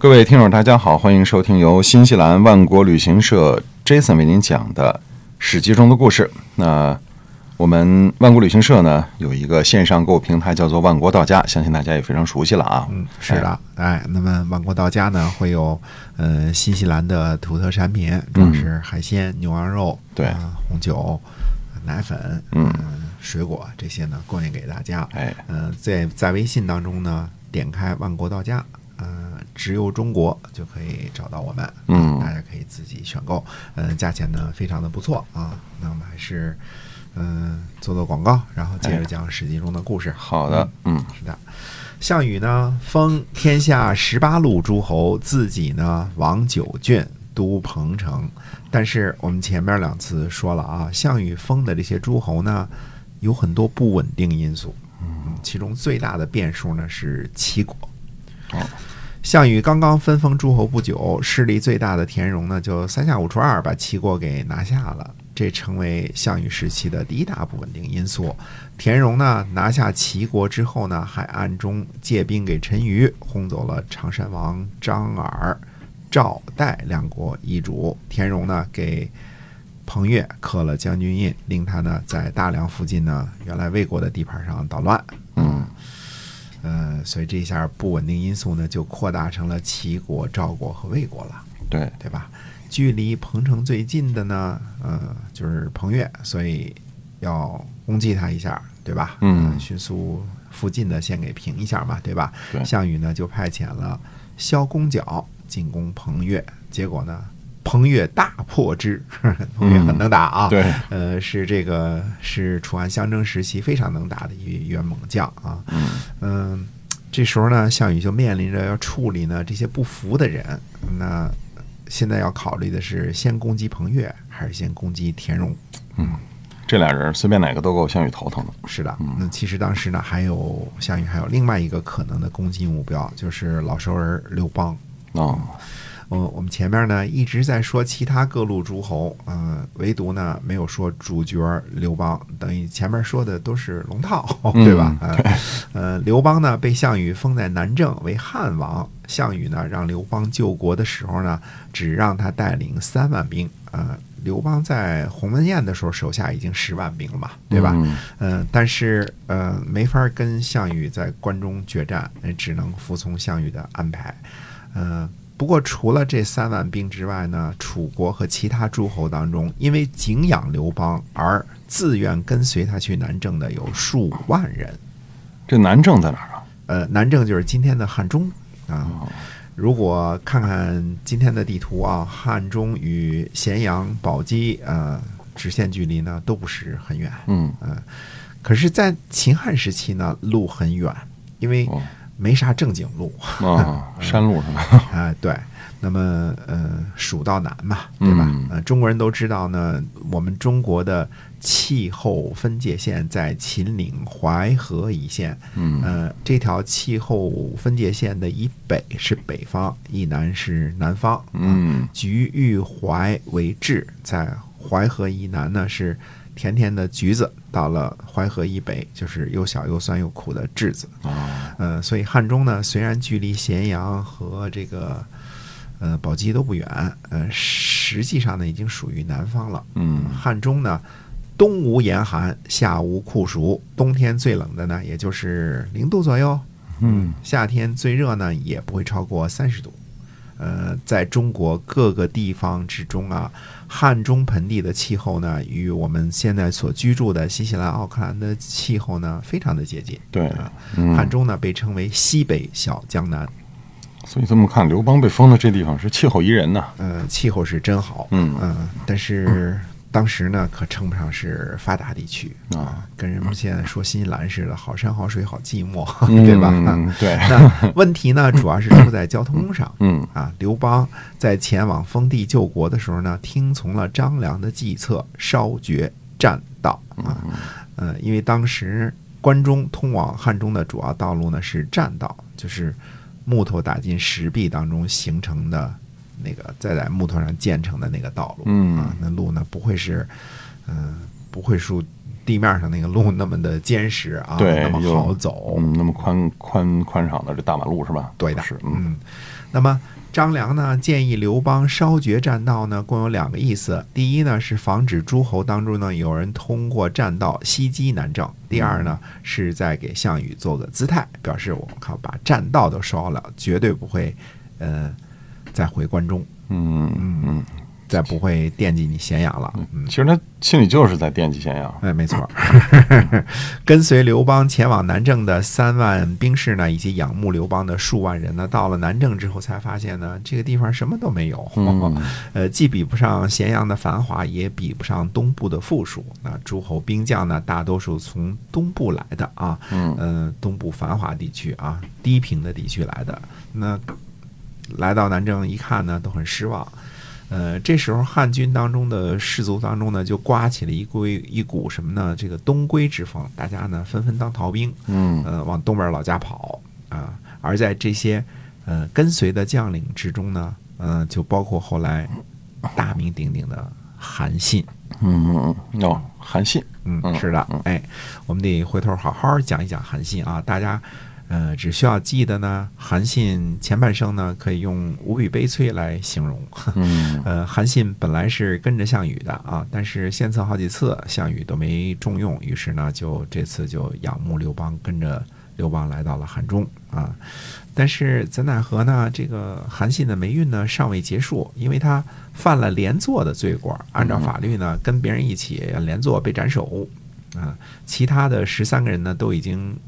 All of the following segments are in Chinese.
各位听众，大家好，欢迎收听由新西兰万国旅行社 Jason 为您讲的《史记》中的故事。那我们万国旅行社呢有一个线上购物平台，叫做万国到家，相信大家也非常熟悉了啊。嗯，是的，哎，那么万国到家呢会有呃新西兰的土特产品，主要是海鲜、牛羊肉、对啊红酒、奶粉、嗯水果这些呢供应给大家。哎，呃，在在微信当中呢，点开万国到家，呃，只有中国就可以找到我们，嗯大家可以自己选购，呃，价钱呢非常的不错啊。那我们还是嗯、呃做做广告，然后接着讲《史记》中的故事。好的，嗯是的，项羽呢封天下十八路诸侯，自己呢王九郡，都彭城。但是我们前面两次说了啊，项羽封的这些诸侯呢，有很多不稳定因素。嗯，其中最大的变数呢是齐国。哦项羽刚刚分封诸侯不久，势力最大的田荣呢，就三下五除二把齐国给拿下了，这成为项羽时期的第一大不稳定因素。田荣呢拿下齐国之后呢，还暗中借兵给陈馀，轰走了常山王张耳、赵代两国遗主。田荣呢给彭越刻了将军印，令他呢在大梁附近呢原来魏国的地盘上捣乱。嗯呃，所以这一下不稳定因素呢就扩大成了齐国、赵国和魏国了。对，对吧？距离彭城最近的呢，呃，就是彭越，所以要攻击他一下，对吧？嗯呃迅速附近的先给平一下嘛，对吧？对项羽呢就派遣了萧公角进攻彭越，结果呢，彭越大破之，彭越很能打啊，对，呃，是这个是楚汉相争时期非常能打的一员猛将啊。嗯嗯，这时候呢，项羽就面临着要处理呢这些不服的人。那现在要考虑的是，先攻击彭越，还是先攻击田荣？嗯这俩人随便哪个都够项羽头疼的。是的，那其实当时呢，还有项羽还有另外一个可能的攻击目标，就是老熟人刘邦。哦，呃，我们前面呢一直在说其他各路诸侯，呃，唯独呢没有说主角刘邦，等于前面说的都是龙套，对吧？嗯，呃，刘邦呢被项羽封在南郑为汉王，项羽呢让刘邦救国的时候呢，只让他带领三万兵，呃。刘邦在鸿门宴的时候，手下已经十万兵了嘛，对吧？嗯嗯，但是呃，没法跟项羽在关中决战，呃只能服从项羽的安排。呃，不过除了这三万兵之外呢，楚国和其他诸侯当中，因为敬仰刘邦而自愿跟随他去南郑的有数万人。这南郑在哪儿啊？呃，南郑就是今天的汉中啊。哦如果看看今天的地图啊，汉中与咸阳、宝鸡呃直线距离呢都不是很远。嗯嗯可是，在秦汉时期呢，路很远，因为哦没啥正经路啊，山路是吧？啊。对，那么呃，蜀道难嘛，对吧？嗯呃，中国人都知道呢，我们中国的气候分界线在秦岭淮河一线。嗯呃，这条气候分界线的以北是北方，以南是南方。啊嗯橘豫淮为治，在淮河以南呢是甜甜的橘子，到了淮河以北就是又小又酸又苦的栀子。啊呃，所以汉中呢虽然距离咸阳和这个呃宝鸡都不远，呃，实际上呢已经属于南方了。嗯汉中呢，冬无严寒，夏无酷暑，冬天最冷的呢也就是零度左右，嗯夏天最热呢也不会超过三十度。呃，在中国各个地方之中啊，汉中盆地的气候呢，与我们现在所居住的新西兰奥克兰的气候呢，非常的接近。对啊，嗯汉中呢被称为西北小江南，所以这么看，刘邦被封的这地方是气候宜人呐。呃，气候是真好。嗯嗯，但是当时呢，可称不上是发达地区啊，跟人们现在说新西兰似的，好山好水好寂寞，嗯 对吧？嗯对，那问题呢，主要是出在交通上。嗯啊，刘邦在前往封地救国的时候呢，听从了张良的计策，烧绝栈道啊。呃，因为当时关中通往汉中的主要道路呢是栈道，就是木头打进石壁当中形成的那个，再在木头上建成的那个道路。嗯啊，那路呢不会是，嗯、不会是地面上那个路那么的坚实啊，对那么好走，嗯，那么宽宽宽敞的这大马路是吧？对的是，嗯嗯，那么张良呢建议刘邦烧绝栈道呢，共有两个意思。第一呢是防止诸侯当中呢有人通过栈道袭击南郑；第二呢是在给项羽做个姿态，表示我靠把栈道都烧了，绝对不会呃再回关中，嗯嗯嗯，再不会惦记你咸阳了。嗯其实他心里就是在惦记咸阳。哎，没错儿。跟随刘邦前往南郑的三万兵士呢，以及仰慕刘邦的数万人呢，到了南郑之后才发现呢，这个地方什么都没有。嗯 呃，既比不上咸阳的繁华，也比不上东部的富庶。那诸侯兵将呢，大多数从东部来的啊，嗯呃，东部繁华地区啊，低平的地区来的。那来到南郑一看呢，都很失望。呃，这时候汉军当中的士卒当中呢，就刮起了一股一股什么呢？这个东归之风，大家呢纷纷当逃兵，嗯呃，往东边老家跑啊。而在这些呃跟随的将领之中呢，呃，就包括后来大名鼎鼎的韩信。嗯嗯嗯，哦，韩信，嗯，嗯是的，哎，我们得回头好好讲一讲韩信啊。大家呃，只需要记得呢，韩信前半生呢，可以用无比悲催来形容。嗯呃，韩信本来是跟着项羽的啊，但是献策好几次，项羽都没重用，于是呢，就这次就仰慕刘邦，跟着刘邦来到了汉中啊。但是怎奈何呢？这个韩信的霉运呢尚未结束，因为他犯了连坐的罪过，按照法律呢，跟别人一起连坐被斩首啊。其他的十三个人呢都已经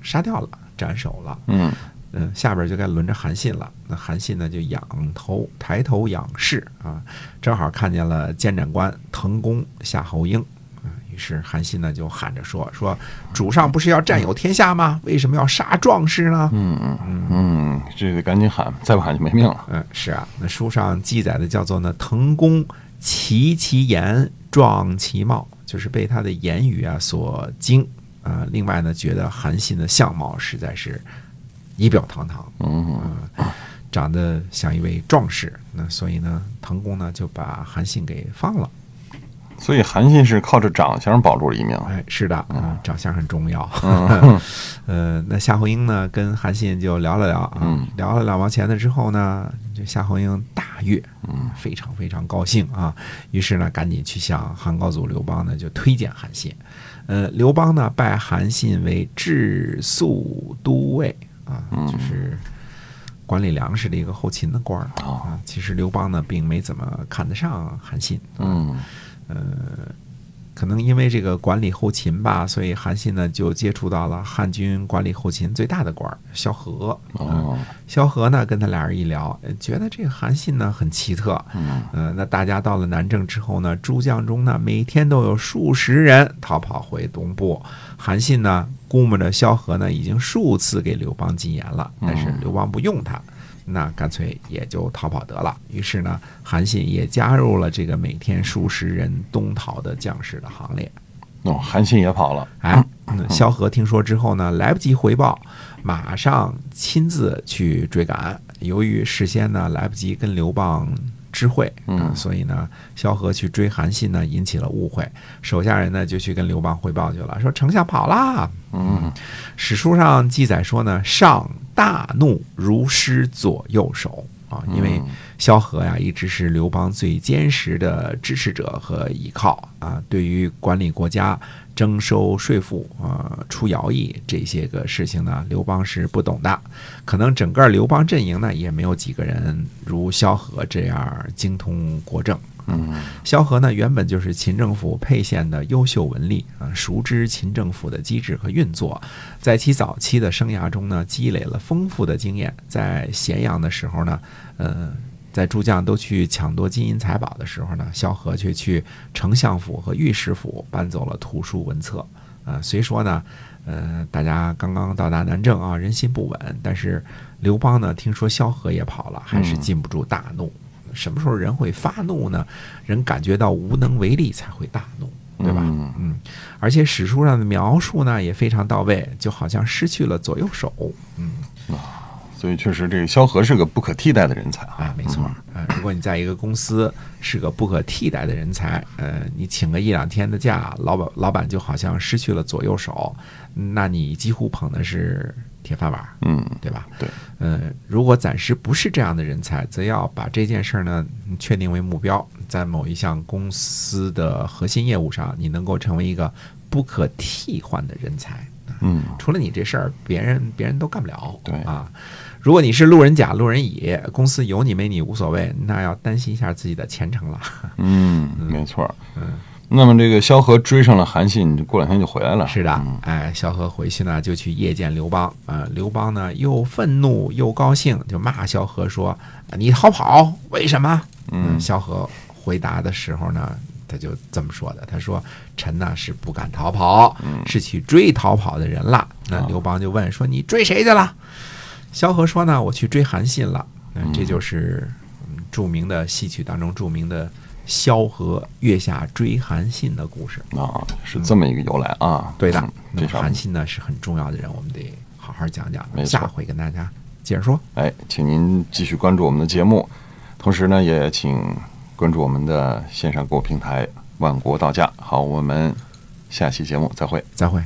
杀掉了，斩首了。嗯嗯，下边就该轮着韩信了。那韩信呢，就仰头抬头仰视啊，正好看见了监斩官滕公夏侯婴啊。于是韩信呢就喊着说：“说主上不是要占有天下吗？为什么要杀壮士呢？”嗯嗯嗯，这得赶紧喊，再不喊就没命了。嗯，是啊，那书上记载的叫做呢，滕公奇其言，壮其貌，就是被他的言语啊所惊啊、另外呢，觉得韩信的相貌实在是仪表堂堂，嗯长得像一位壮士。那所以呢，滕公呢就把韩信给放了。所以韩信是靠着长相保住了一命。哎，是的，啊，长相很重要。嗯 呃，那夏侯婴呢，跟韩信就聊了聊啊，嗯聊了两毛钱的之后呢，这夏侯婴大悦，嗯，非常非常高兴啊。于是呢，赶紧去向汉高祖刘邦呢就推荐韩信。呃，刘邦呢拜韩信为治粟都尉啊，嗯就是管理粮食的一个后勤的官儿哦啊。其实刘邦呢并没怎么看得上韩信，啊嗯可能因为这个管理后勤吧，所以韩信呢就接触到了汉军管理后勤最大的官儿萧何。哦萧何呢跟他俩人一聊，呃觉得这个韩信呢很奇特。嗯呃，那大家到了南郑之后呢，诸将中呢每天都有数十人逃跑回东部。韩信呢估摸着萧何呢已经数次给刘邦进言了，但是刘邦不用他。那干脆也就逃跑得了。于是呢，韩信也加入了这个每天数十人东逃的将士的行列。哦，韩信也跑了。哎，萧何听说之后呢，来不及回报，马上亲自去追赶。由于事先呢来不及跟刘邦知会，嗯啊所以呢，萧何去追韩信呢，引起了误会。手下人呢就去跟刘邦汇报去了，说丞相跑啦。嗯史书上记载说呢，上大怒，如失左右手啊，因为萧何呀一直是刘邦最坚实的支持者和依靠啊，对于管理国家、征收税赋啊、出徭役这些个事情呢，刘邦是不懂的。可能整个刘邦阵营呢，也没有几个人如萧何这样精通国政。嗯萧何呢，原本就是秦政府沛县的优秀文吏啊，熟知秦政府的机制和运作，在其早期的生涯中呢，积累了丰富的经验。在咸阳的时候呢，呃，在诸将都去抢夺金银财宝的时候呢，萧何却去丞相府和御史府搬走了图书文册。啊，虽说呢，呃，大家刚刚到达南郑啊，人心不稳，但是刘邦呢，听说萧何也跑了，还是禁不住大怒。什么时候人会发怒呢？人感觉到无能为力才会大怒，对吧？嗯嗯，而且史书上的描述呢也非常到位，就好像失去了左右手。嗯，所以确实这个萧何是个不可替代的人才啊。啊，没错。呃，如果你在一个公司是个不可替代的人才，呃，你请个一两天的假，老板老板就好像失去了左右手，那你几乎捧的是铁饭碗，嗯，对吧？对。呃，如果暂时不是这样的人才，则要把这件事儿呢确定为目标，在某一项公司的核心业务上，你能够成为一个不可替换的人才。嗯，除了你这事儿，别人别人都干不了。对啊，如果你是路人甲、路人乙，公司有你没你无所谓，那要担心一下自己的前程了。嗯，没错。嗯，那么这个萧何追上了韩信，过两天就回来了。是的嗯，哎，萧何回去呢，就去夜见刘邦。啊，刘邦呢又愤怒又高兴，就骂萧何说：“你逃跑，为什么？”嗯萧何回答的时候呢，他就这么说的：“他说，臣呢是不敢逃跑，是去追逃跑的人了。”那啊刘邦就问说：“你追谁去了？”萧何说呢：“我去追韩信了。”那，这就是嗯著名的戏曲当中著名的萧何月下追韩信的故事。啊，是这么一个由来啊。对的嗯，那么韩信呢是很重要的人，我们得好好讲讲下回跟大家接着说。哎，请您继续关注我们的节目，同时呢，也请关注我们的线上购物平台万国到家。好，我们下期节目再会。再会。